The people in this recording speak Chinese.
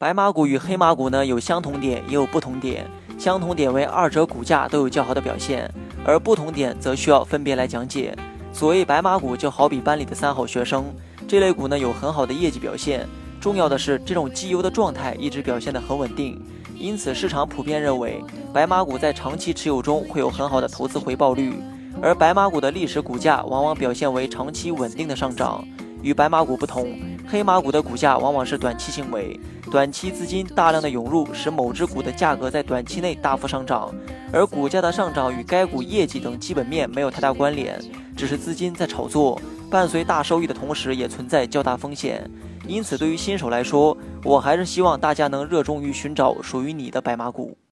白马股与黑马股呢有相同点，也有不同点。相同点为二者股价都有较好的表现，而不同点则需要分别来讲解。所谓白马股，就好比班里的三好学生，这类股呢有很好的业绩表现。重要的是，这种绩优的状态一直表现得很稳定，因此市场普遍认为白马股在长期持有中会有很好的投资回报率。而白马股的历史股价往往表现为长期稳定的上涨。与白马股不同，黑马股的股价往往是短期行为，短期资金大量的涌入，使某只股的价格在短期内大幅上涨，而股价的上涨与该股业绩等基本面没有太大关联，只是资金在炒作。伴随大收益的同时，也存在较大风险。因此，对于新手来说，我还是希望大家能热衷于寻找属于你的白马股。